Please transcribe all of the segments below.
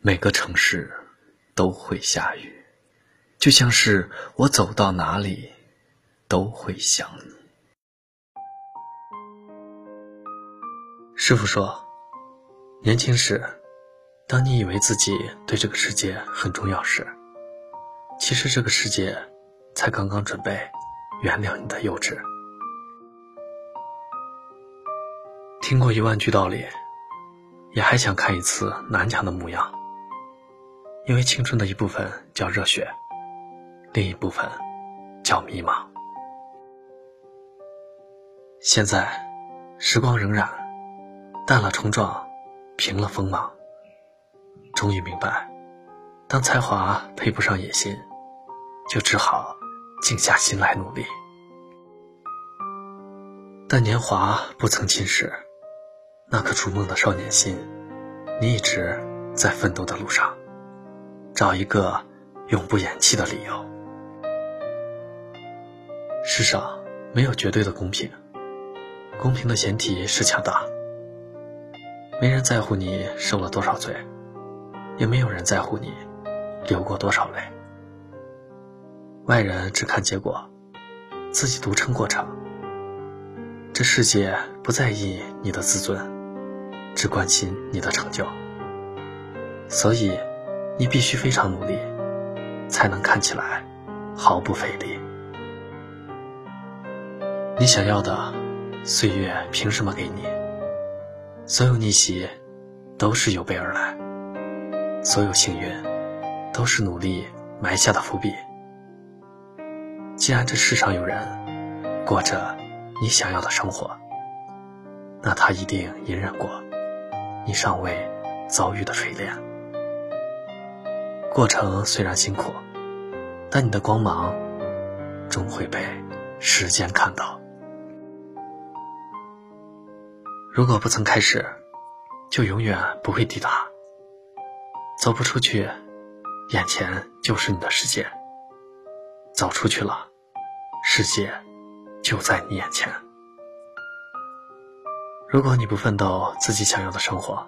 每个城市都会下雨，就像是我走到哪里都会想你。师傅说，年轻时，当你以为自己对这个世界很重要时，其实这个世界才刚刚准备原谅你的幼稚。听过一万句道理，也还想看一次南墙的模样。因为青春的一部分叫热血，另一部分叫迷茫。现在，时光荏苒，淡了冲撞，平了锋芒。终于明白，当才华配不上野心，就只好静下心来努力。但年华不曾侵蚀。那颗逐梦的少年心，你一直在奋斗的路上，找一个永不言弃的理由。世上没有绝对的公平，公平的前提是强大。没人在乎你受了多少罪，也没有人在乎你流过多少泪。外人只看结果，自己独撑过程。这世界不在意你的自尊。只关心你的成就，所以你必须非常努力，才能看起来毫不费力。你想要的岁月凭什么给你？所有逆袭都是有备而来，所有幸运都是努力埋下的伏笔。既然这世上有人过着你想要的生活，那他一定隐忍过。你尚未遭遇的锤炼，过程虽然辛苦，但你的光芒终会被时间看到。如果不曾开始，就永远不会抵达。走不出去，眼前就是你的世界；走出去了，世界就在你眼前。如果你不奋斗自己想要的生活，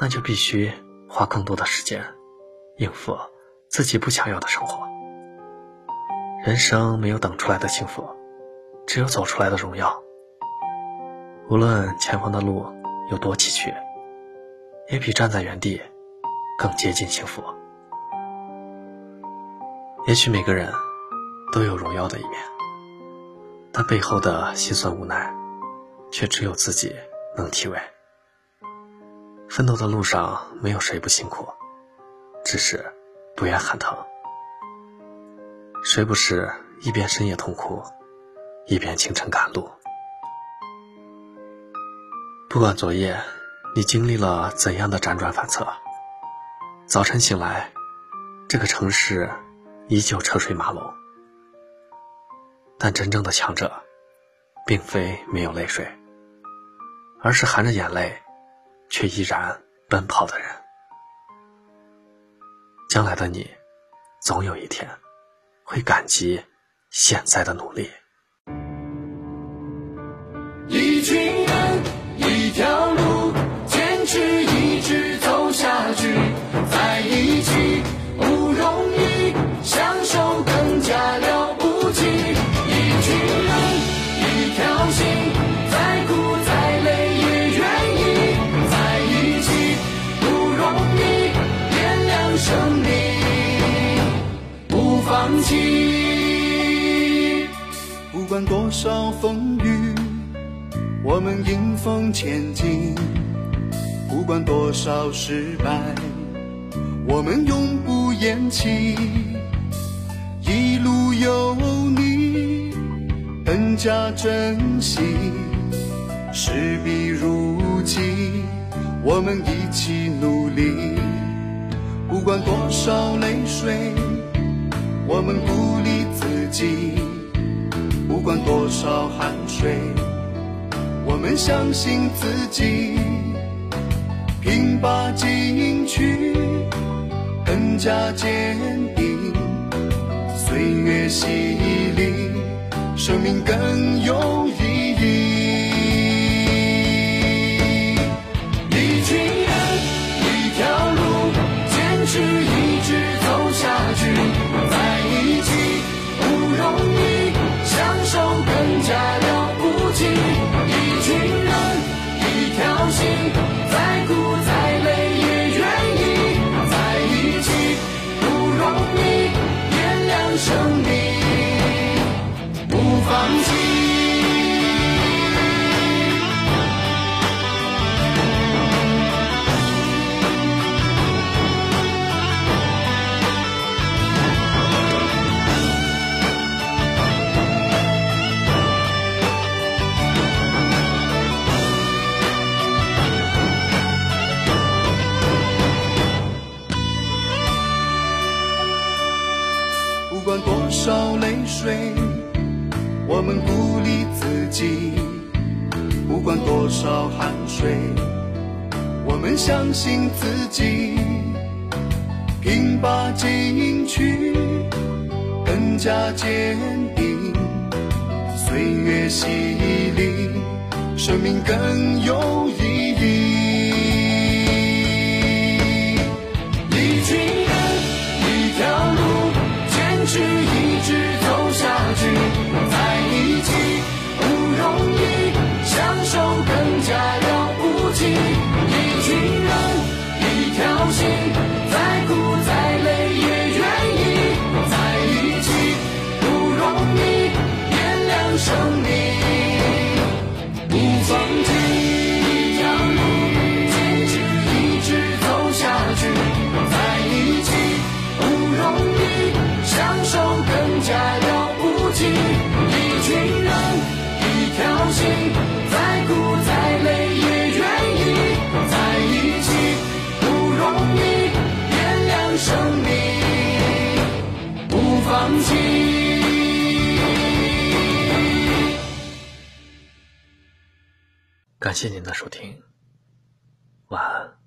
那就必须花更多的时间应付自己不想要的生活。人生没有等出来的幸福，只有走出来的荣耀。无论前方的路有多崎岖，也比站在原地更接近幸福。也许每个人都有荣耀的一面，但背后的辛酸无奈。却只有自己能体味。奋斗的路上，没有谁不辛苦，只是不愿喊疼。谁不是一边深夜痛哭，一边清晨赶路？不管昨夜你经历了怎样的辗转反侧，早晨醒来，这个城市依旧车水马龙。但真正的强者，并非没有泪水。而是含着眼泪，却依然奔跑的人。将来的你，总有一天会感激现在的努力。管多少风雨，我们迎风前进；不管多少失败，我们永不言弃。一路有你，更加珍惜。势必如期，我们一起努力。不管多少泪水。我们鼓励自己，不管多少汗水，我们相信自己，拼把进取，更加坚定。岁月洗礼，生命更有水我们鼓励自己不管多少汗水我们相信自己拼搏进取更加坚定。岁月洗礼生命更有生命不放弃。感谢您的收听晚安。